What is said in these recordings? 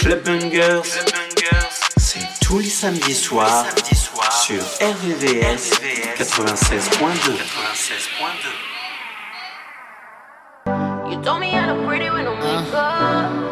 Club c'est tous les samedis soirs sur RVVS 96.2. You told me I pretty when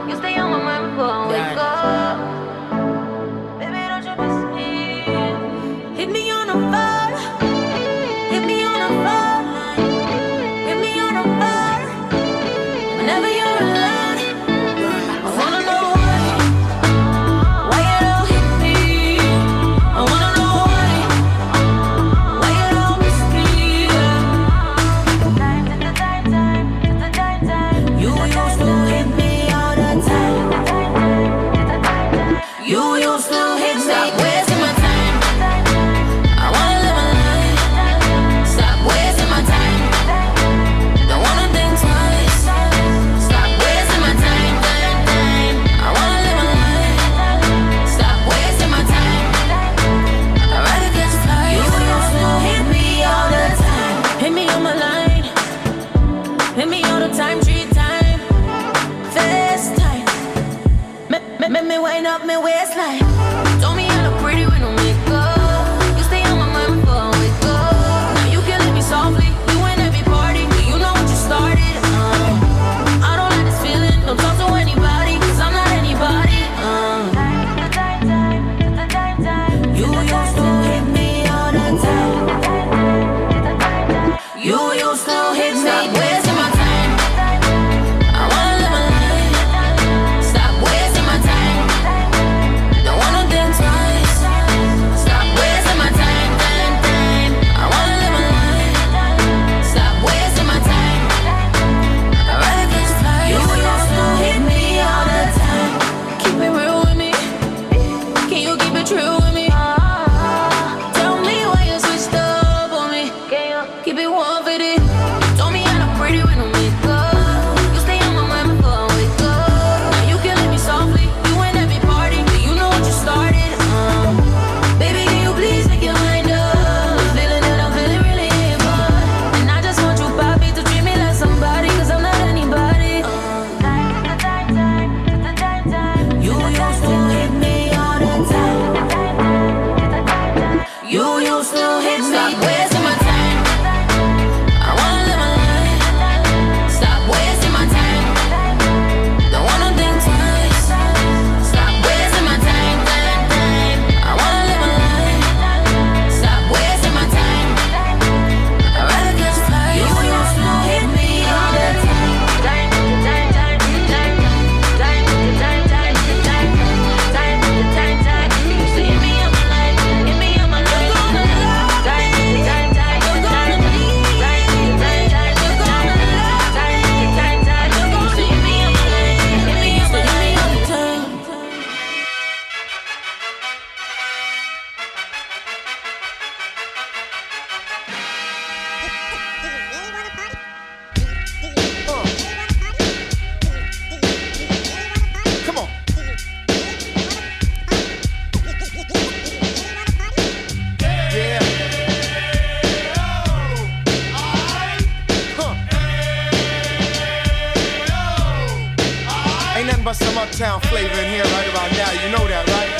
nothing but some uptown flavor in here right about now. You know that, right?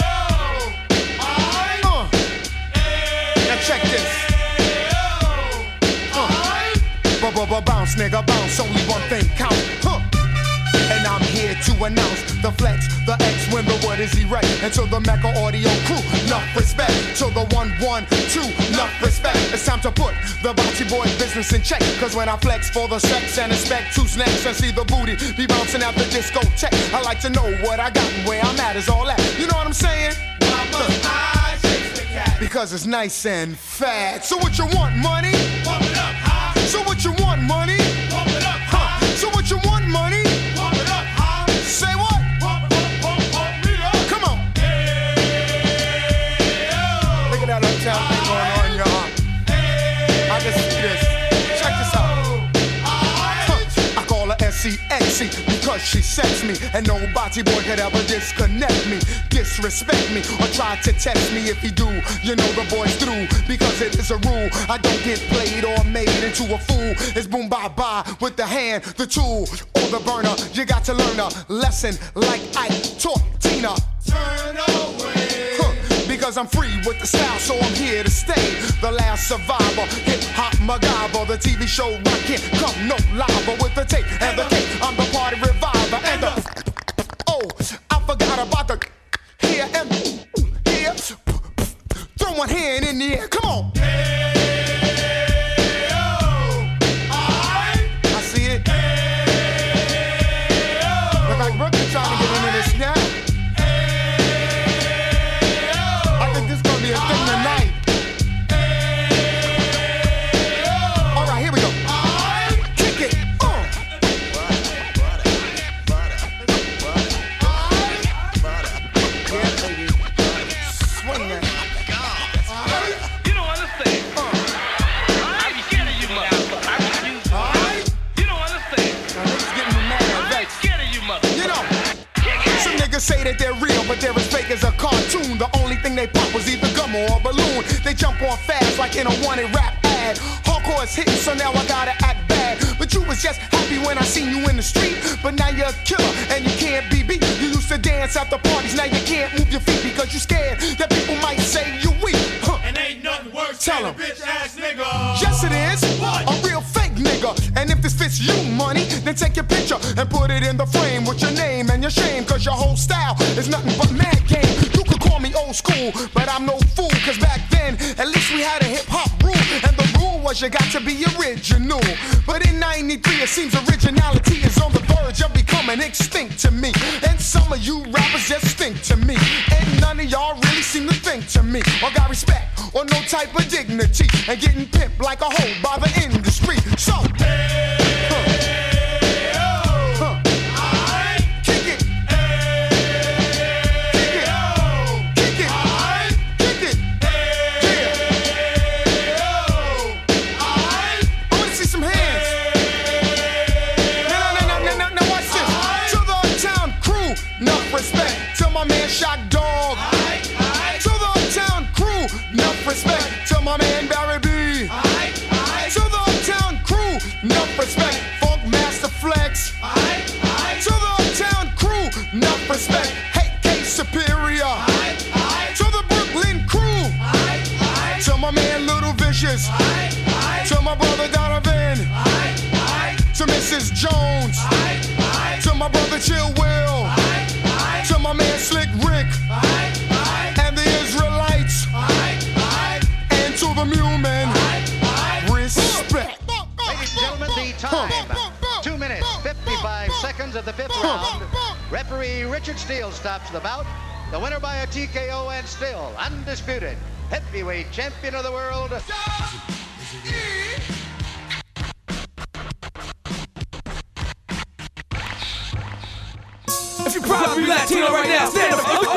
Uh. Now check this. Uh. Bounce, nigga, bounce. Only one thing counts. And I'm here to announce the flex, the X when the word is erect. And to the Mecca audio crew, enough respect. To the 112, enough respect. It's time to put the bocce boy business in check. Cause when I flex for the sex and expect who's next and see the booty be bouncing out the disco check. I like to know what I got and where I'm at is all that. You know what I'm saying? Because it's nice and fat. So what you want, money? Pump it up high. So what you want, money? because she sets me. And no body boy could ever disconnect me, disrespect me, or try to test me. If he do, you know the boy's through because it is a rule. I don't get played or made into a fool. It's boom bye bye with the hand, the tool, or the burner. You got to learn a lesson like I taught Tina. Turn over. Cause I'm free with the style, so I'm here to stay. The last survivor, hip hop MacGyver, the TV show rockin', come no lava with the tape and the cake. I'm the party reviver and the. Oh, I forgot about the. Here and. Here. Throw one hand in the air, come on. of the fifth round. Referee Richard Steele stops the bout. The winner by a TKO and still undisputed heavyweight champion of the world. If you're proud to be Latino right now, stand up.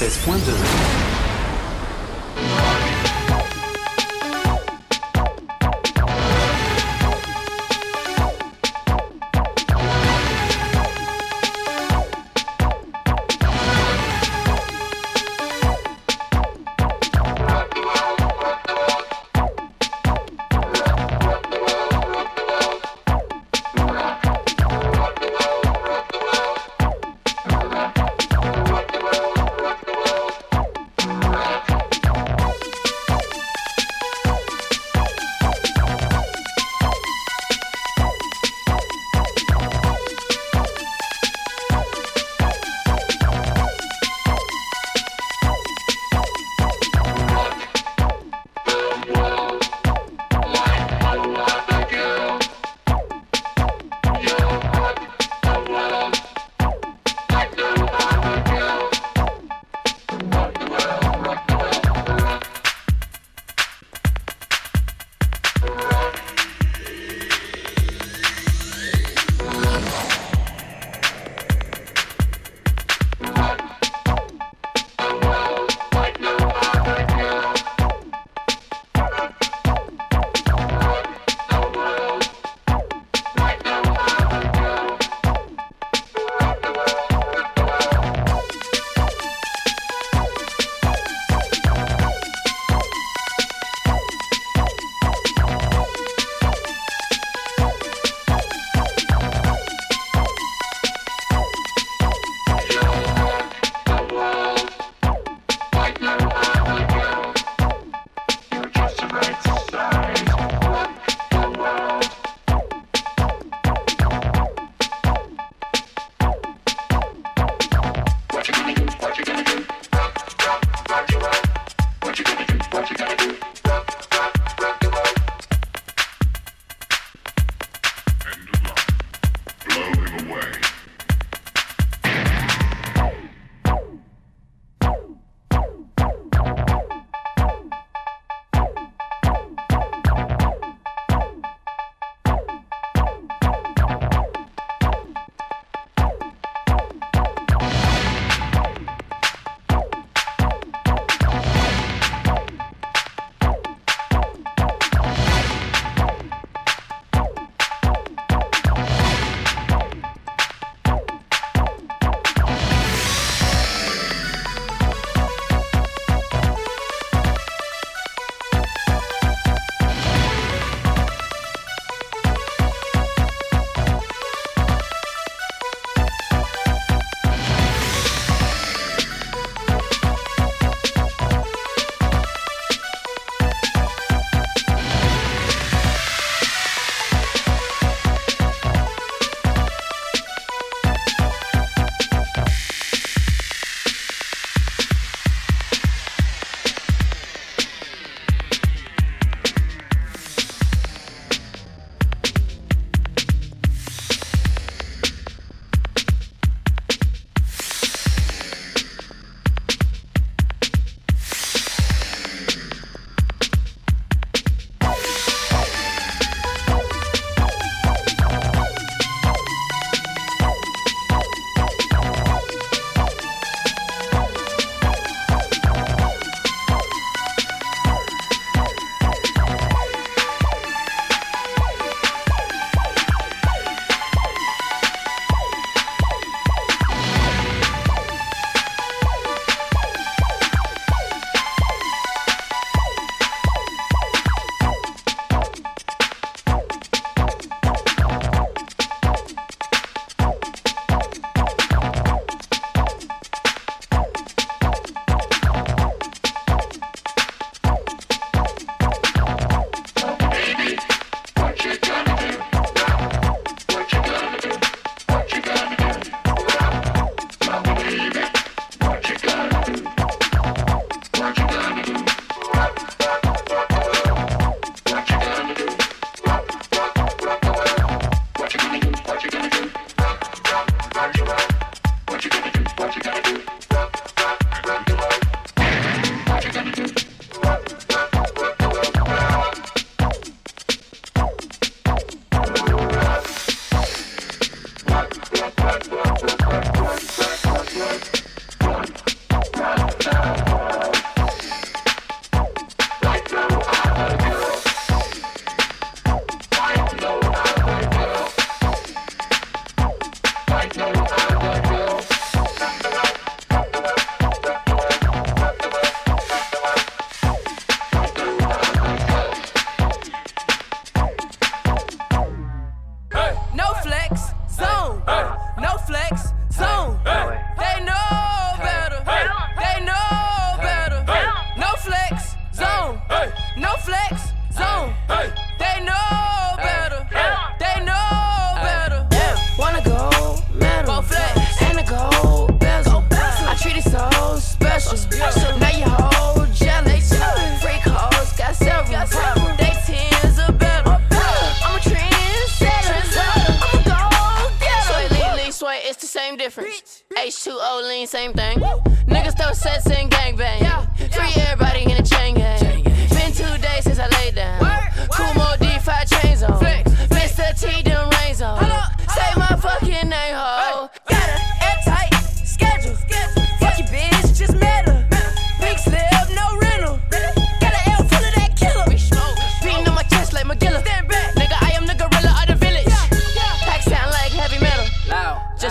96.2.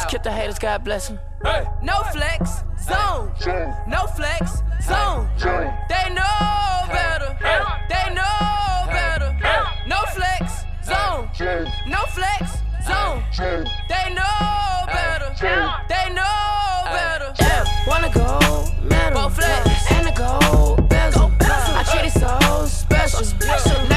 Keep the haters, God bless them. Hey. No flex, zone. Hey. No flex, zone. Hey. They know better. Hey. They know better. No flex, zone. No flex, zone. They know better. They know better. Wanna go, medal. Go flex. And a gold. Go. I treat it so special. special.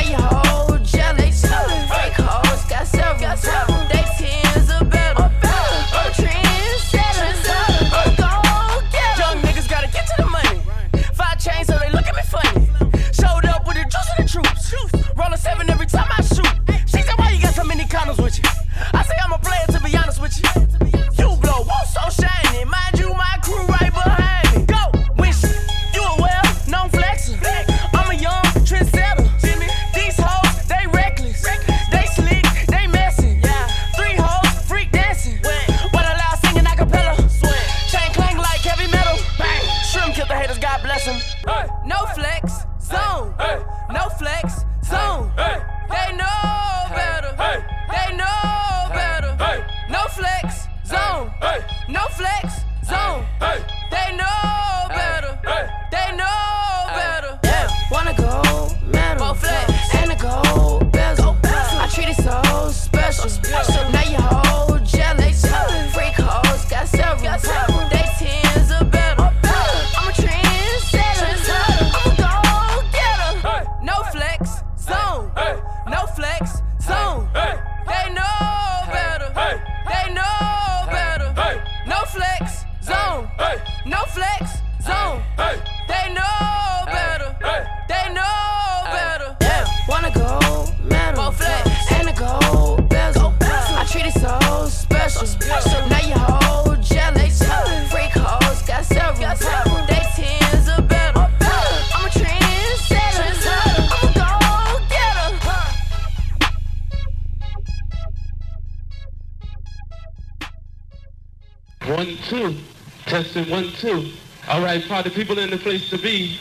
Testing one, two. All right, party people in the place to be.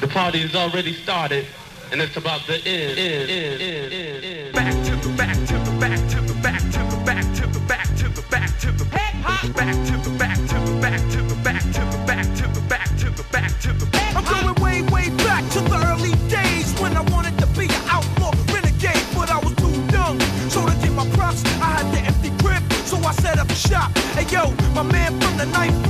The party is already started, and it's about to end. end, end, end, end. Back to the back to the back to the back to the back to the back to the back to the back to the, Back to the back to the back to the back to the back to the back to the back to the. back I'm going way way back to the early days when I wanted to be an outlaw renegade, but I was too young. So to get my props, I had the empty grip, so I set up shop. Hey yo, my man from the night.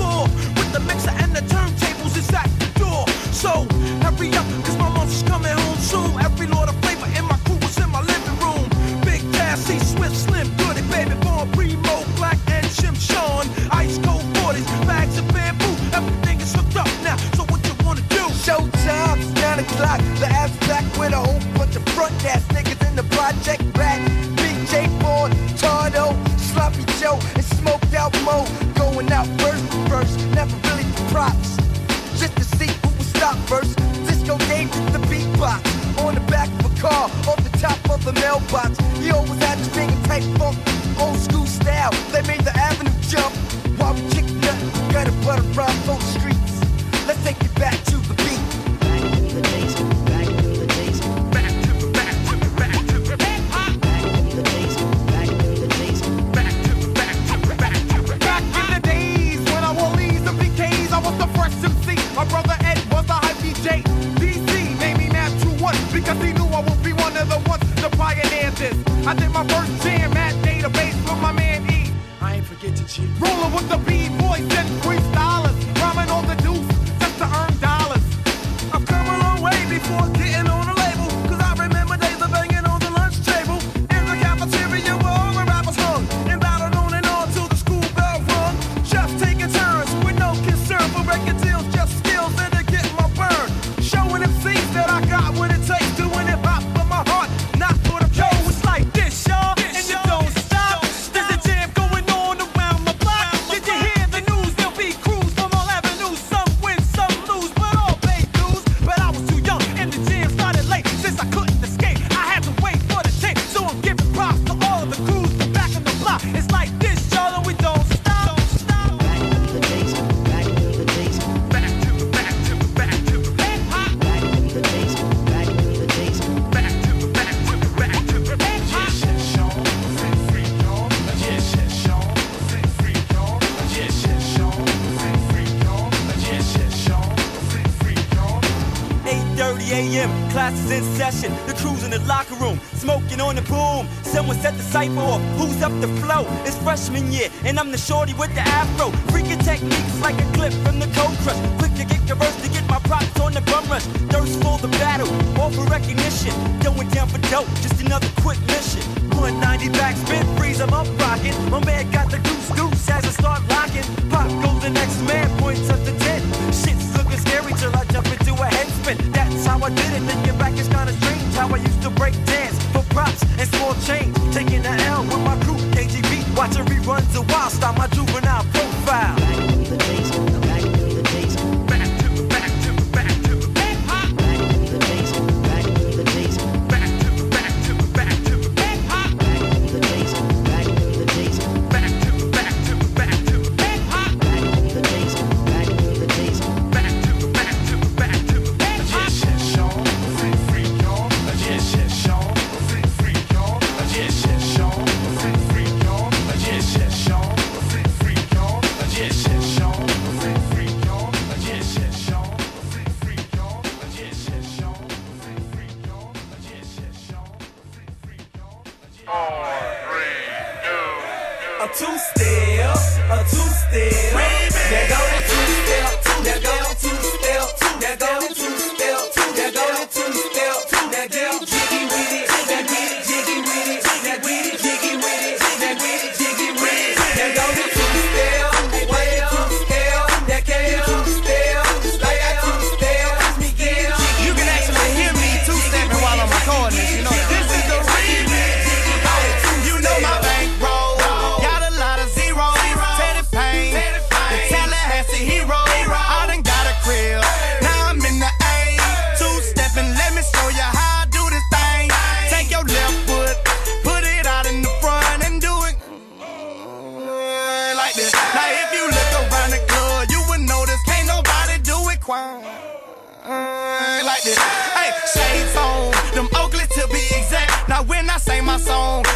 freshman year, and I'm the shorty with the afro. Freaking techniques like a clip from the cold crush. Quick to get conversed to get my props on the bum rush. Thirst for the battle, all for recognition. Going down for dope, just another quick mission. 190 back spin freeze, I'm up rocking. My man got the goose goose as I start locking. Pop goes the next man, points up to 10. Shit's looking scary till I jump into a headspin. That's how I did it, thinking back it's kinda strange how I used to break dance for props and small change. my song.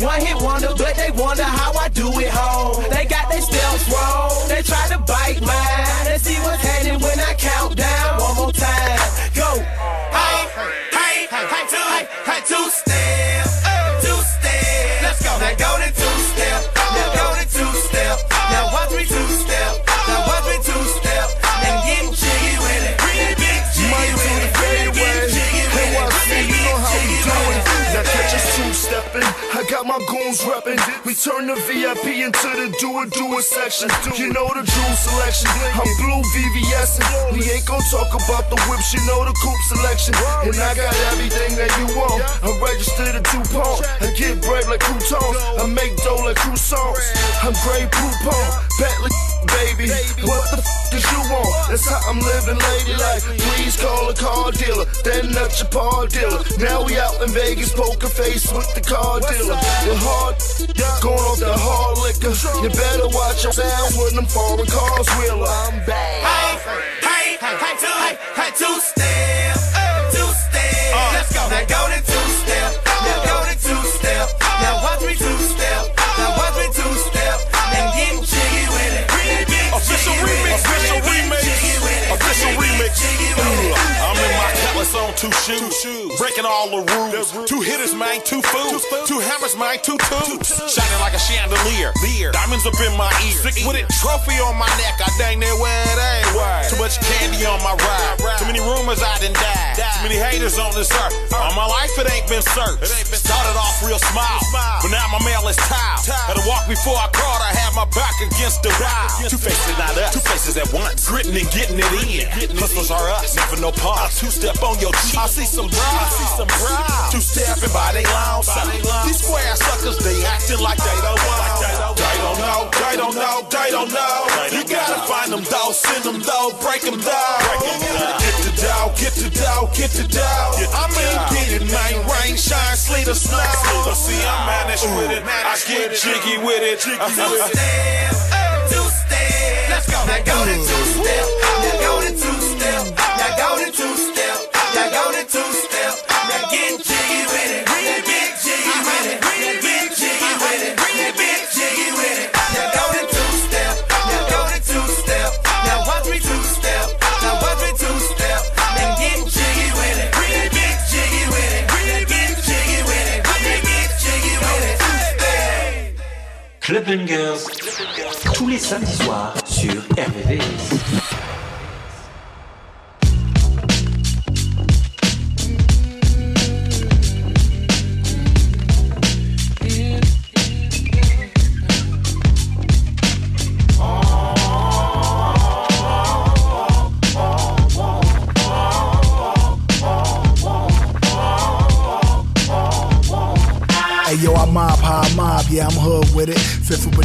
One hit wonder. Turn the VIP into the do-it, do-it section. You know the jewel selection. I'm blue VVS. We ain't gon' talk about the whips, you know the coupe selection. And I got everything that you want. I'm registered at DuPont. I get bread like croutons. I make dough like croissants. I'm Grey Poupon. Bentley baby. What the f did you want? That's how I'm living, lady. Like, please call a car dealer, then not your par dealer. Now we out in Vegas, poker face with the car dealer. The hard going off the hard liquor. You better watch your sound when them foreign cars wheeler. I'm back. Hey, hey, hey, hey, two, hey, hey, two. two shoes. Two shoes. Breaking all the rules. Rules. Two hitters, man, two fools. Two, two hammers, man, two twos. Two Shining like a chandelier. Lear. Diamonds up in my ears, Sick with a Trophy on my neck. I dang near where it ain't. Right. Too much candy on my ride. Right. Too many rumors I didn't Die. Too many haters on this earth. All my life it ain't been searched. Ain't been Started off real small, smile. But now my mail is tiled. Had to walk before I crawled. I had my back against the wall. Two faces, not us. Two faces at once. Gritting and getting it in. Hustlers are us. Never no pause. Two step on your G I see some brow. I see some brow. Two stepping by they long side. These square suckers, they acting like they don't know. They don't know. They don't know. They don't know. You gotta find them though. Send them though. Break them down. Get the dough. Get the dough. Get the dough. I mean, get it, man. Rain, shine, sleet, or snow. But see, I manage with it. I get jiggy with it. Two step, two step. Let's go. Now go to two step. Now go to two step. Now go to two step. Now Bangers, tous les samedis soirs sur RVVS.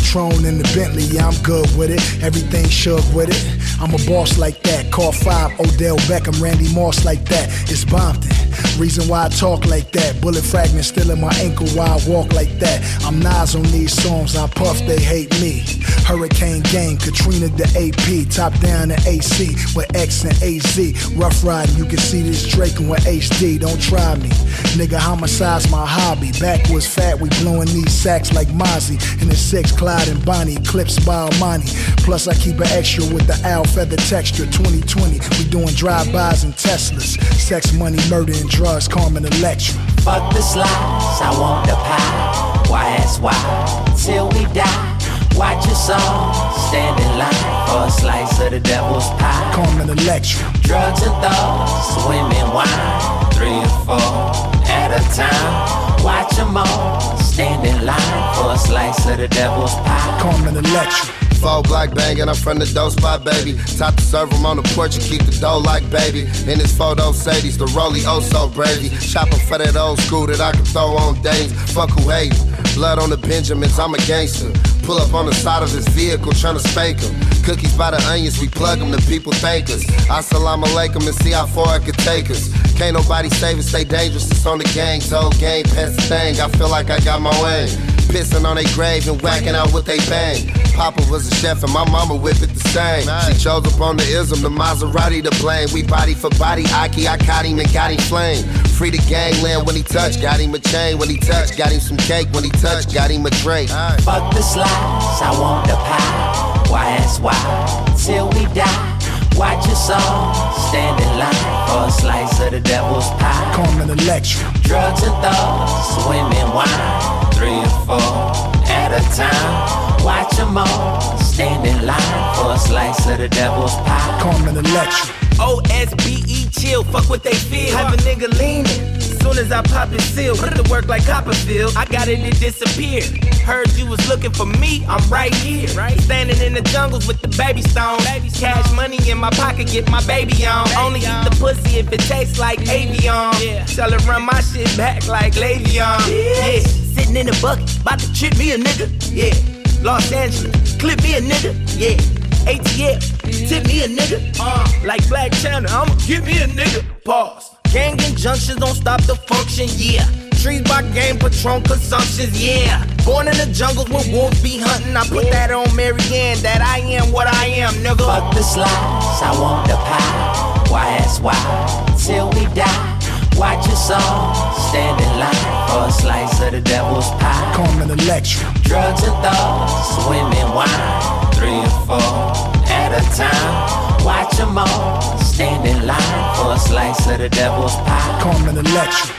Patron in the Bentley, I'm good with it. Everything shook with it. I'm a boss like that. Call five, Odell Beckham, Randy Moss like that. It's Bompton. Reason why I talk like that. Bullet fragments still in my ankle while I walk like that. I'm Nas on these songs, I puff, they hate me. Hurricane Gang, Katrina the AP, top down the AC with X and AZ. Rough riding, you can see this Drake with HD. Don't try me. Nigga, homicide's my hobby. Backwards fat, we blowing these sacks like Mozzie. In the six, Clyde and Bonnie, clips by Armani. Plus, I keep an extra with the owl feather texture. 2020, we doing drive-bys and Teslas. Sex, money, murder, and drugs, Carmen Electra. Fuck the slides, I want the pie. Why ask why? Till we die. Watch your song, stand in line for a slice of the devil's pie. Carmen Electra. Drugs and thoughts, women, wine, three and four at a time. Watch them all, stand in line for a slice of the devil's pie. Carmen Electra. Four black banging, I'm from the dope spot, baby. Top to serve 'em on the porch and keep the dough like baby. In his photo, Sadie's the Rolly, oh so bravey. Shopping for that old school that I can throw on days. Fuck who hate. Blood on the Benjamins, I'm a gangster. Pull up on the side of his vehicle, tryna spank him. Cookies by the onions, we plug them, the people thank us. Assalamu alaikum and see how far it could take us. Can't nobody save us, stay dangerous, it's on the gang. Whole game, pass the thing, I feel like I got my way. Pissing on their grave and whacking out what they bang. Papa was a chef and my mama whip it the same. She chose up on the ism, the Maserati to blame. We body for body, Aki, I caught him and got him flame. Free the gangland when he touched, got him a chain when he touched, got him some cake when he touched, got him a drink. Fuck the slides, I want the pie. Why ask why? Till we die. Watch your song, stand in line for a slice of the devil's pie. Carmen Electra. Drugs and thoughts, women, wine, three and four at a time. Watch them all, stand in line for a slice of the devil's pie. Carmen Electra. OSBE E chill, fuck what they feel. Have a nigga leaning. Soon as I pop it seal, put the work like Copperfield. I got it, it disappeared. Heard you was looking for me, I'm right here. Right. Standing in the jungles with the baby stone. Cash money in my pocket, get my baby on. Only eat the pussy if it tastes like avion. Yeah. Tell her run my shit back like Le'Veon. Yeah. Sitting in the bucket, about to trip me a nigga. Yeah. Los Angeles, clip me a nigga. Yeah. ATL, tip me a nigga. Uh, like Blac Chyna, I'ma give me a nigga. Pause. Gang injunctions don't stop the function, yeah. Trees by game, Patron consumptions, yeah. Born in the jungles where wolves be hunting. I put that on Marianne, that I am what I am, nigga. Fuck the slides, I want the pie. Why ask why? Till we die. Watch your song, stand in line for a slice of the devil's pie. Carmen Electra. Drugs and thoughts, women, wine, three and four at a time. Watch them all, stand in line for a slice of the devil's pie. Carmen Electra.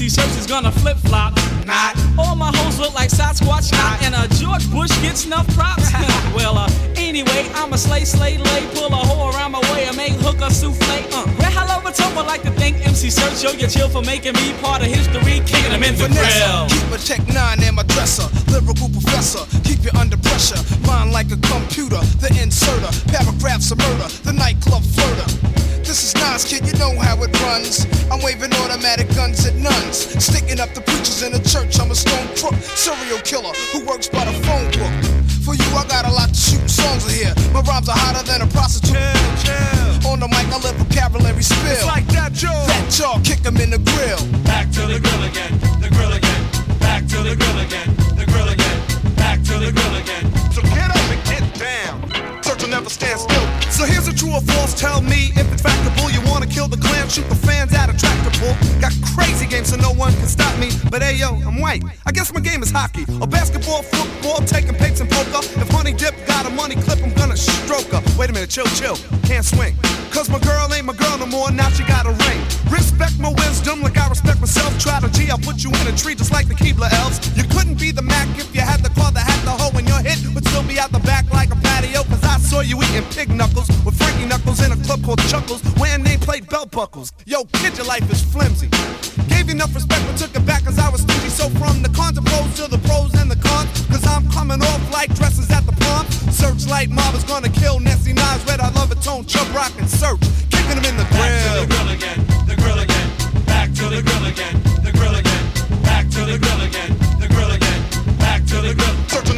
MC Serch is gonna flip flop. Not. All my hoes look like Sasquatch. Not. And a George Bush gets enough props. well, uh, anyway, I'm a slay, slay, lay. Pull a hoe around my way and make hooker souffle. Uh, well, hello, what's up? I like to thank MC Serch. Yo, you chill for making me part of history. Kicking them in the grill. Keep a check nine in my dresser. Lyrical professor, keep you under pressure. Mind like a computer, the inserter. Paragraphs of murder, the nightclub flirter. This is Nas, kid, you know how it runs. I'm waving automatic guns at nuns. Sticking up the preachers in the church. I'm a stone crook, serial killer who works by the phone book. For you, I got a lot to shoot songs of here. My rhymes are hotter than a prostitute. Chill, chill. On the mic, I let vocabulary spill. It's like that, Joe. That jaw, kick 'em in the grill. Back to the grill again, the grill again, back to the grill again, the grill again, back to the grill again. So get up and get down. Never stand still. So here's a true or false. Tell me if it's factable. You wanna kill the clan, shoot the fans out of tractor pull. Got crazy games so no one can stop me. But hey yo, I'm white. I guess my game is hockey or basketball, football, taking papes and poker. If Honey Dip got a money clip, I'm gonna stroke her. Wait a minute, chill, chill. Can't swing. Cause my girl ain't my girl no more. Now she got a ring. Respect my wisdom like I respect myself. Try to G, I'll put you in a tree just like the Keebler elves. You couldn't be the Mac if you had the car that had the hoe and your hit would still be out the back like a patio. Cause saw you eating pig knuckles with Frankie Knuckles in a club called Chuckles wearing nameplate belt buckles. Yo, kid, your life is flimsy. Gave you enough respect but took it back cause I was stingy. So from the cons to pros to the pros and the cons. Cause I'm coming off like dresses at the prom. Searchlight mob is gonna kill Nessie Nas. Red, I love it, tone, Chubb Rock and Serch. Kicking them in the Back to grill. the grill again, the grill again, back to the grill again, the grill again, back to the grill again, the grill again, back to the grill. Search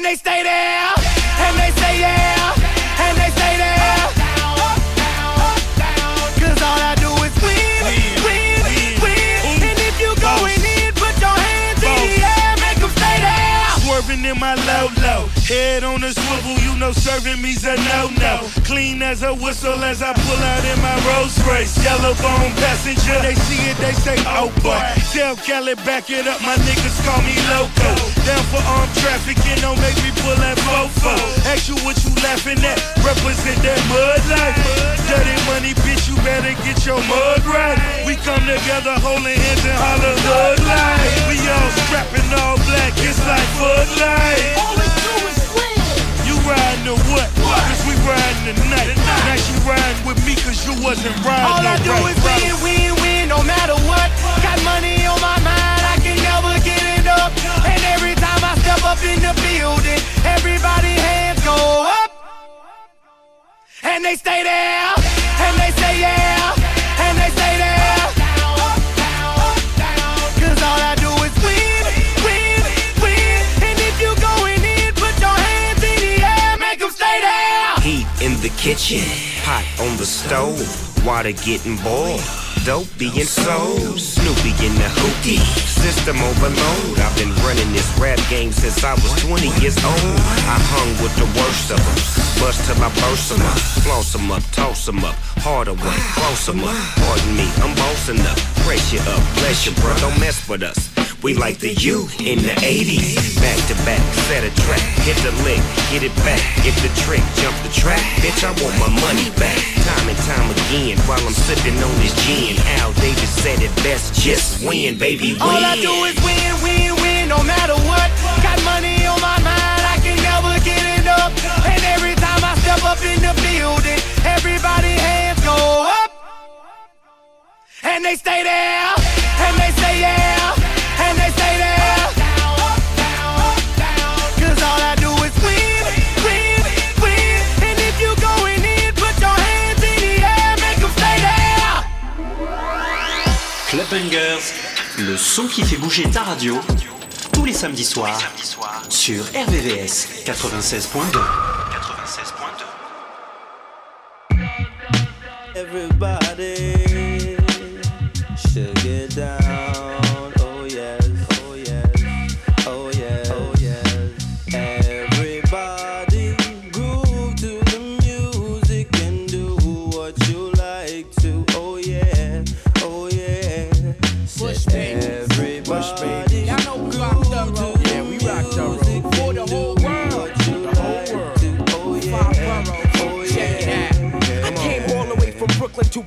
And they stay there, and they say yeah, and they stay there. Cause all I do is win, win, win. And if you going in, put your hands in the air, make 'em stay there. Swerving in my low low, head on a swivel, you know serving me's a no no. Clean as a whistle as I pull out in my Rolls Royce. Yellow bone passenger, they see it, they say, oh boy. Tell Kelly back it up, my niggas call me loco. Down for armed trafficking, don't make me pull that fofo. Ask you what you laughing at, represent that mud life. Dirty money, bitch, you better get your mud right. We come together holding hands and holler hood life. We all strapping all black, it's like Bud Light. All we do is You riding or what? Cause we riding tonight. Now you riding with me cause you wasn't riding All I do right, is win, win, win, no matter what. Got money on my up in the building, everybody hands go up. And they stay there, and they say yeah, and they stay there. Cause all I do is win, win, win. And if you going in, put your hands in the air, make 'em stay there. Heat in the kitchen, pot on the stove, water getting boiled. Dope being sold, Snoopy in the hookie, system overload. I've been running this rap game since I was 20 years old. I hung with the worst of them, bust till I burst them up, floss them up, toss them up, harder way, close them up. Pardon me, I'm bossing up, you up, bless you, bro, don't mess with us. We like the U in the 80s. Back to back, set a track, hit the lick, get it back, get the trick, jump the track. Bitch, I want my money back. Time and time again, while I'm sipping on this gin. Al Davis said it best, just win, baby, win. All I do is win, win, win, no matter what. Got money on my mind, I can never get it up. And every time I step up in the building, everybody hands go up. And they stay there, and they say yeah, Le son qui fait bouger ta radio, tous les samedis soirs, sur RVVS 96.2. Everybody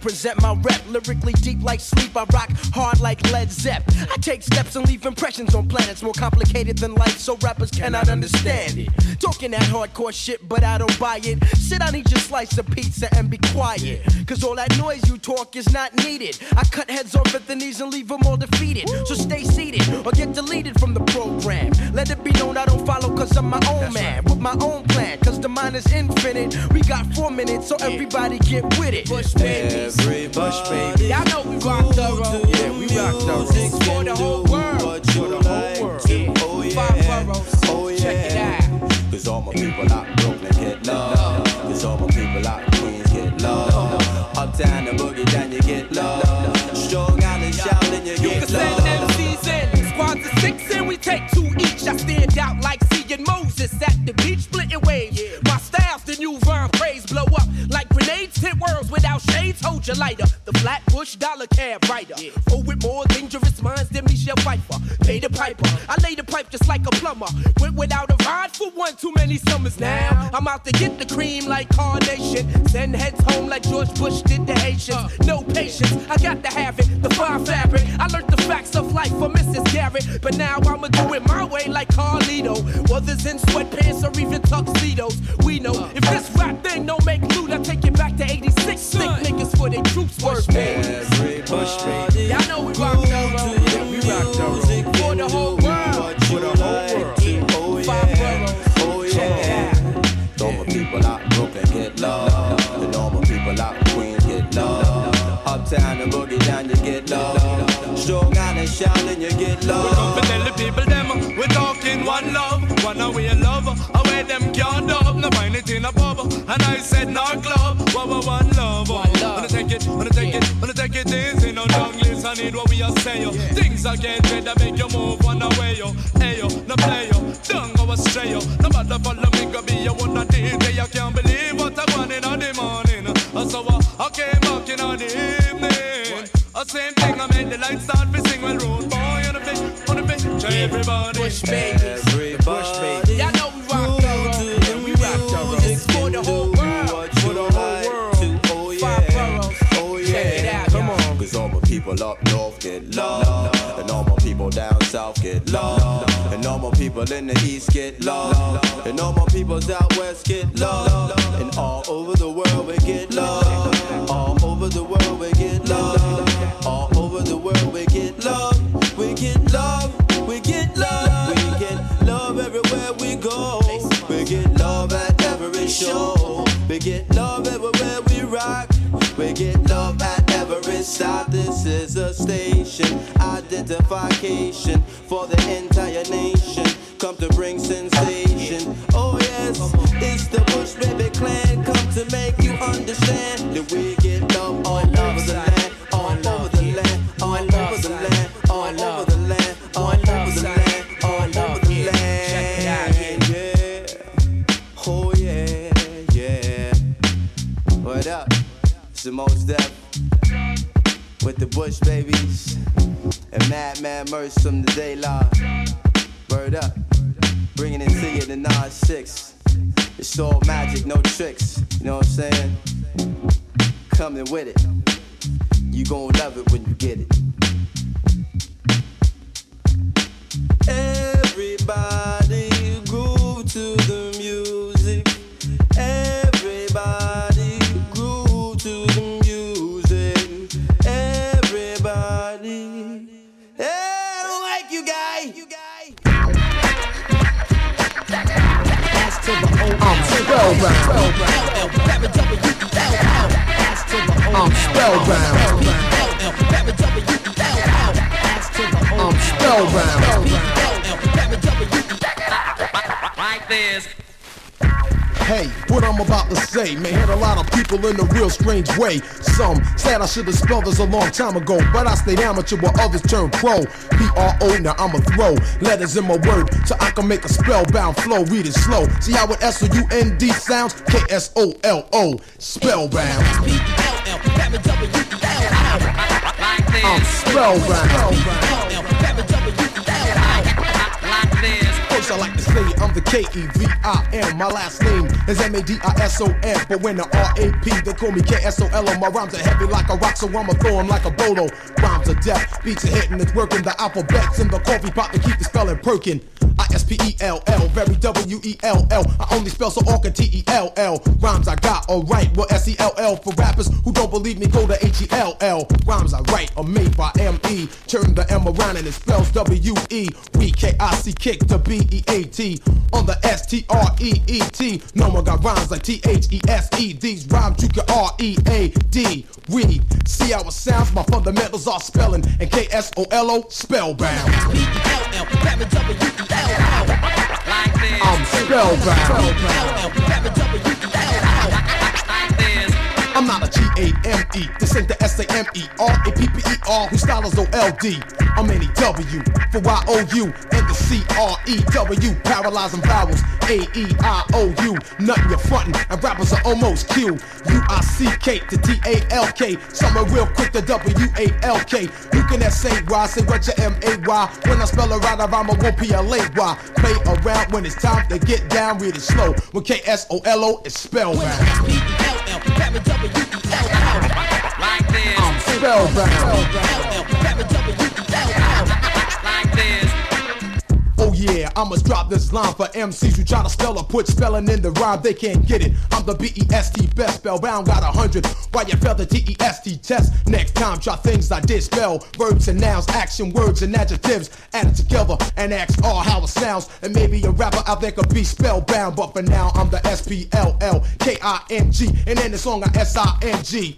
Present my rep. Lyrically deep like sleep, I rock hard like Led Zepp. I take steps and leave impressions on planets more complicated than life, so rappers cannot understand it. Talking that hardcore shit, but I don't buy it. Sit I need your slice of pizza and be quiet. Cause all that noise you talk is not needed. I cut heads off at the knees and leave them all defeated. So stay seated or get deleted from the program. Let it be known I don't follow cause I'm my own man. With my own plan, cause the mind is infinite. We got four minutes, so everybody get with it. Babies. Bush baby. Y'all know we rock thorough. Yeah, we rock thorough. For the whole world. For the whole world. Oh, yeah. Five boroughs. Oh, Check it out. Cause all my people out your lighter. The Flatbush dollar cab rider. Oh, with more dangerous minds than Michelle Pfeiffer. Pay the piper. I lay the pipe just like a plumber. Went without a ride for one too many summers now. I'm out to get the cream like Carnation. Send heads home like George Bush did the Haitians. No patience, I got to have it. The fine fabric. I learned the facts of life from Mrs. Garrett. But now I'ma do it my way like Carlito. Whether's in sweatpants or even tuxedos. We know if this rap thing don't make loot, I take push me. Push me. Y'all know we rock the road. Yeah, we rock the road. For the whole world. For the whole world. Oh, oh yeah. Oh yeah. Normal people out Brooklyn get love. The normal people out Queens get love. Uptown and boogie down, you get love. Strong shout, and you get love. We come to tell the people them we're talking one love, one away love. Away them can't dub, no find it in a bubble. And I said no club, one one love. One love. Wanna take it, wanna need what we are saying. Things are getting better, make you move on the way, yo. Hey, yo, no play, yo, don't go astray, yo. No matter follow me, go be your one day. I can't believe what I'm want in the morning. So uh, I came back in the evening. Uh, same thing, I made the lights start to sing. Well, rude boy, on the bitch, on the bitch, to everybody. Bush Babees. People in the east get love. And all my peoples out west get love. And all over the world we get love. All over the world we get love. All over the world we get love. We get love. We get love. We get love everywhere we go. We get love at every show. We get love everywhere we rock. We get love at every stop. This is a station identification for the Madman from the Day Law. Word up, bringing it to you the Nas 6. It's all magic, no tricks. You know what I'm saying? Coming with it. You gon' love it when you get it. Everybody groove to the spellbound. I'm spellbound. I'm spellbound. Like this. Hey, what I'm about to say may hit a lot of people in a real strange way. Some said I should have spelled this a long time ago, but I stayed amateur while others turned pro. P-R-O, now I'ma throw letters in my word so I can make a spellbound flow. Read it slow. See how it S-O-U-N-D sounds? K-S-O-L-O, spellbound. I'm spellbound. I like to say I'm the K-E-V-I-N. My last name is M-A-D-I-S-O-N. But when the R-A-P, they call me K-S-O-L-O. My rhymes are heavy like a rock, so I'ma throw 'em like a bolo. Rhymes are death, beats are hitting, it's working. The alphabet's in the coffee pot to keep the spelling perking. I-S-P-E-L-L, very W-E-L-L. I only spell so all can T-E-L-L. Rhymes I got, alright, well S-E-L-L. For rappers who don't believe me, go to H-E-L-L. Rhymes I write are made by M-E. Turn the M around and it spells W-E. We K-I-C kick the B-E-A-T. On the S-T-R-E-E-T. No one got rhymes like T-H-E-S-E. These rhymes you can R-E-A-D. Read. See how it sounds? My fundamentals are spelling. And K-S-O-L-O, spellbound. I'm spellbound. I'm not a G-A-M-E. This ain't the S-A-M-E-R, A-P-P-E-R, whose style is O-L-D. I'm N-E-W for Y-O-U and the C-R-E-W. Paralyzing vowels, A-E-I-O-U. Nothing you're frontin', and rappers are almost Q. U-I-C-K to T-A-L-K. Somewhere real quick to W-A-L-K. You can S-A-Y, say what your M-A-Y. When I spell it right, I rhyme, I won't P-L-A-Y. Play around when it's time to get down, read it slow. When K-S-O-L-O is spellbound. I'm spellbound. Oh yeah, I must drop this line for MCs who try to spell or put spelling in the rhyme, they can't get it. I'm the B-E-S-T best spellbound, got a hundred. Why you failed the T-E-S-T test? Next time try things I did spell. Verbs and nouns, action, words and adjectives. Add it together and ask all how it sounds. And maybe a rapper out there could be spellbound, but for now I'm the S-P-L-L-K-I-N-G. And in the song I S-I-N-G.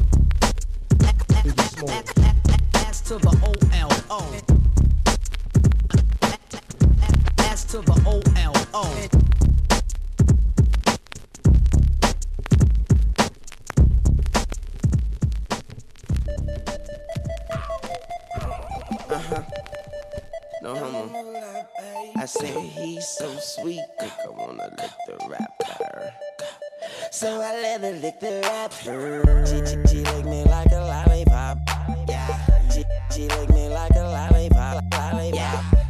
As to the O L O. As to the O L O. Uh huh. No homo. I said he's so sweet, I. So I let her lick the rapper. She, she, she lick me like a lollipop. She lick me like a lollipop, lollipop. Yeah.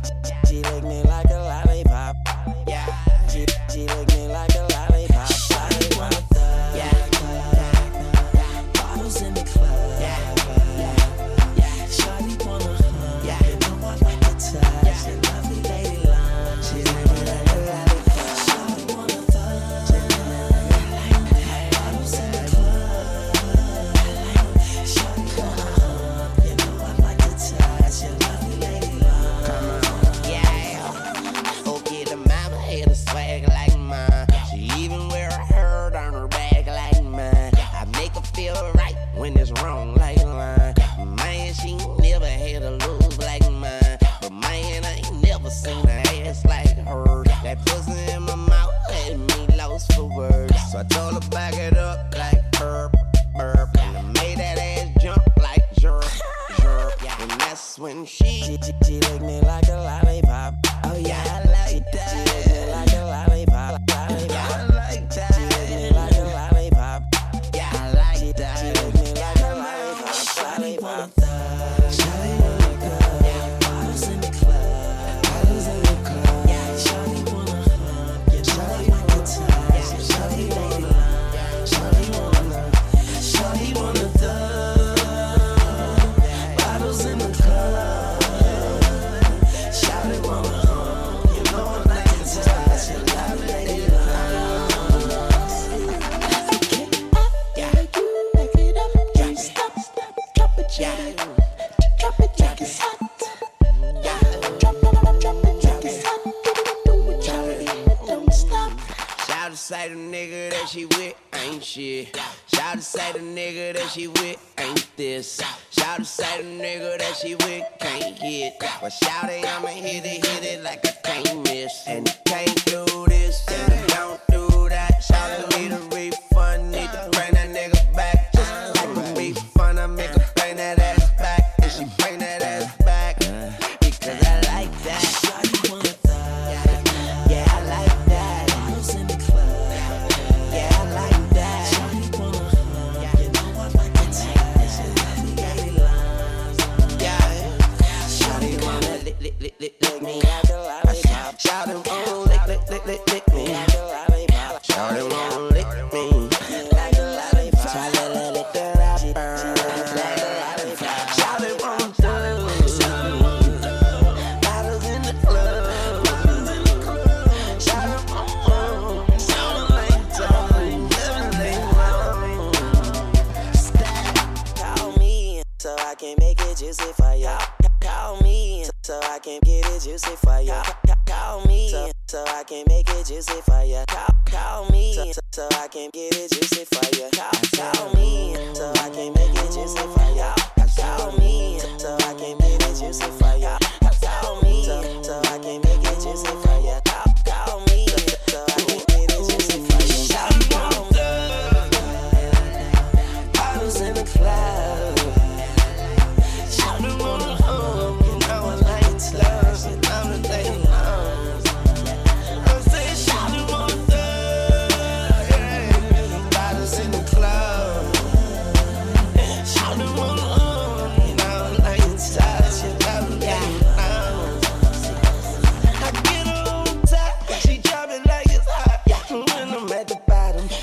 shit. Shout to say the nigga that she with ain't this. Shout to say the nigga that she with can't hit. But shout it, I'ma hit it, hit it like I can't miss. And you can't do this, and you don't do that. Shout to me the real.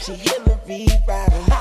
She hit me, be riding.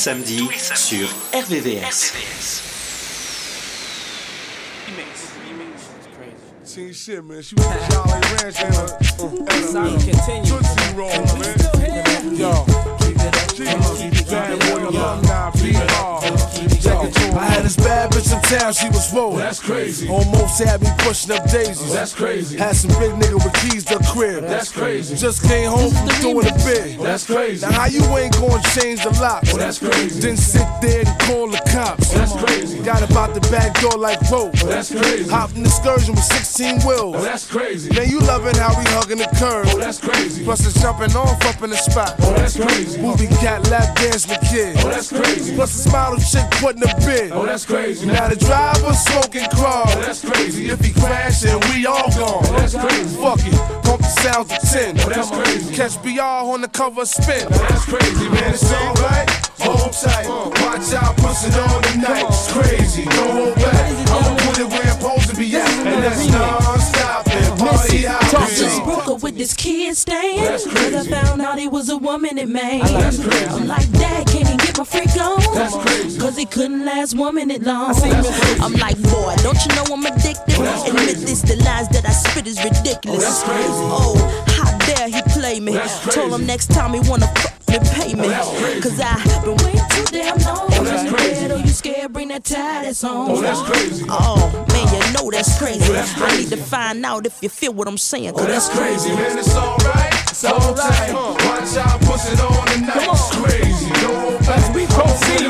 Samedis sur RVVS. See shit, man. She was a Jolly Ranch and a, and a Tootsie Roll, man. Yo. Bad boy alumni, PR. I had this bad bitch in town, she was swole. That's crazy. Almost had me pushing up daisies. That's crazy. Had some big nigga with keys to the crib. That's crazy. Just came home from doing a bid. That's crazy. Now how you ain't gonna change the locks? Oh, that's crazy. Then sit there and call the cops. That's crazy. Got about the back door like rope. That's crazy. Hopped an excursion with 16 wheels. Oh, that's crazy. Man, you loving how we hugging the curb. Oh, that's crazy. Plus the jumping off up in the spot. Oh, that's crazy. Movie cat lap dancing the kid. Oh, that's crazy. Plus the smile chick putting a bid. Oh, that's crazy. Now the driver smoking car. Oh, that's crazy. If he crash, then we all gone. That's crazy. Fuck it. Pump the sounds to 10. Oh, that's crazy. Catch BR on the cover spin. That's crazy, man. It's alright. Hold tight. Watch out, push it on tonight. It's crazy. Don't hold back. I'ma put it where it's supposed to be at. And that's non-stop and party Just broke up with this kid staying. That's Cause I found out he was a woman that made. That's crazy. I'm like, crazy. He couldn't last one minute long. I'm like, boy, don't you know I'm addicted? Admit this, the lies that I spit is ridiculous. that's crazy. Oh, how dare he play me? That's. Told him next time he wanna fuck me, pay me. that's crazy. Cause I been waiting too damn long. that's You crazy. scared or you scared, bring that tie that's on. Oh, that's crazy. Oh, man, you know that's crazy. that's I need to find out if you feel what I'm saying. Oh, that's crazy, man. It's alright. It's alright. Watch out, push it on tonight. It's crazy. Don't back. we proceed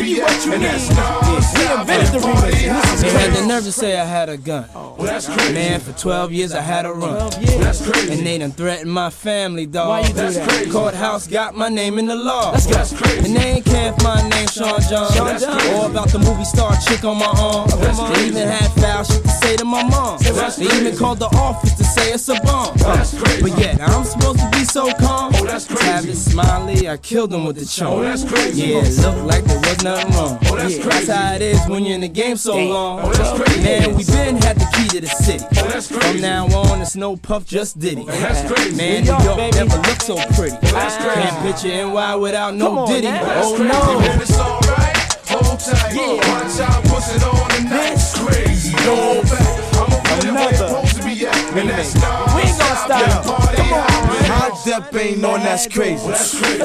put it where it's supposed to to give you what you need. We invented the remix. They had the nerve to say I had a gun. Oh, crazy. Man, for 12 years I had a run. And they done threatened my family, dog. Why you do That's that? crazy. Courthouse got my name in the law. That's crazy. And they ain't care if my name Sean John. That's crazy. Or about the movie star chick on my arm. They even had foul shit to say to my mom. They even called the office to say it's a bomb. Oh, that's crazy. But yet I'm supposed to be so calm. Oh, that's crazy. Tavis Smiley, I killed him with the charm. Oh, that's crazy. Yeah, it looked like there was nothing wrong. Oh, that's yeah, crazy. That's how it is when you're in the game so long. Oh, that's crazy. Man, we been had the key to the city. Oh, that's crazy. From now on, it's no puff, just Diddy. Oh, that's crazy. Man, New New York, York baby. never looked so pretty. Oh, that's crazy. Can't picture NY without no Come on, Diddy. man. That's Oh crazy, no. man. It's alright. Hold tight. Watch out, push it on tonight. It's crazy. Don't back. I'ma put it where it's supposed to be at. And that's We ain't gonna stop. Come on, Dep ain't on, that's crazy.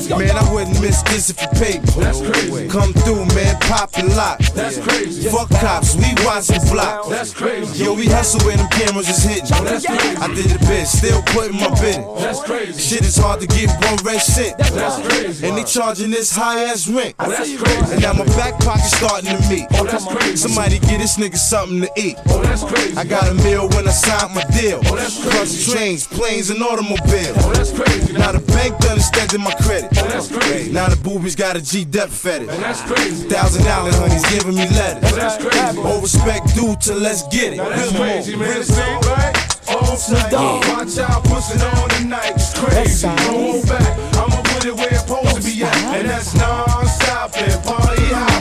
Man, I wouldn't miss this if you paid me. That's crazy. Come through, man, pop and lock. That's crazy. Fuck cops, we watching block. That's crazy. Yo, we hustle when them cameras is hitting. That's crazy. I did the bit, still putting my bid in. That's crazy. Shit is hard to get one red shit. That's crazy. And they charging this high ass rent. That's crazy. And now my back pocket starting to meet. Oh, that's crazy. Somebody get this nigga something to eat. Oh, that's crazy. I got a meal when I signed my deal. Oh, that's crazy. Trains, planes, and automobiles. Oh, that's crazy. Now the bank done extended my credit. Oh, that's crazy. Now the boobies got a G dep fetish. And that's crazy. Thousand dollar honeys giving me letters. Oh, that's crazy. All respect due to let's get it. That's Come on. crazy, man. It's. Hold tight. Watch out, push it on tonight. It's crazy. Don't hold back. I'ma put it where it's supposed to be at. And that's non-stop and party hopping.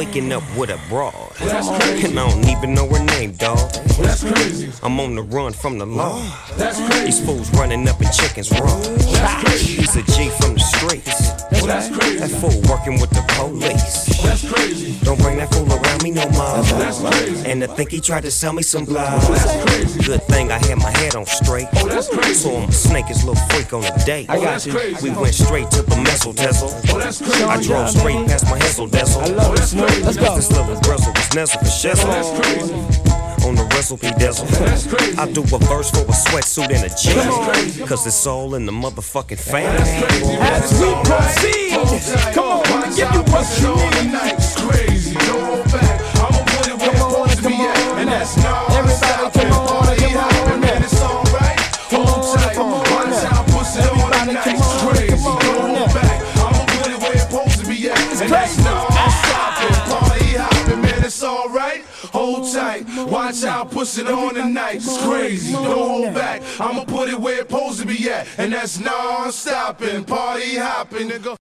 Waking up with a broad. That's crazy. And I don't even know her name, dog. That's crazy. I'm on the run from the law. That's crazy. These fools running up and chickens raw. He's a G from the streets. That's crazy. That fool working with the police. That's crazy. Don't bring that fool around me no more. That's crazy. And I think he tried to sell me some blood. That's crazy. Good thing I had my head on straight. Oh, that's crazy. So I'm a snake, his little freak on a date. I got you. crazy. We went straight to the messel dazzle. Oh, that's crazy. I drove straight past my hessel dazzle. Oh, that's crazy. Let's go. This little Brazil was Nestle shizzle. That's crazy. On the recipe dazzle. That's crazy. I do a verse for a sweatsuit and a jean. Cause it's all in the motherfucking family. As we proceed, come on, me give you what you need. Watch push it on tonight. It's crazy. Don't hold back. I'ma put it where it's supposed to be at. And that's non-stopping. Party hopping, nigga.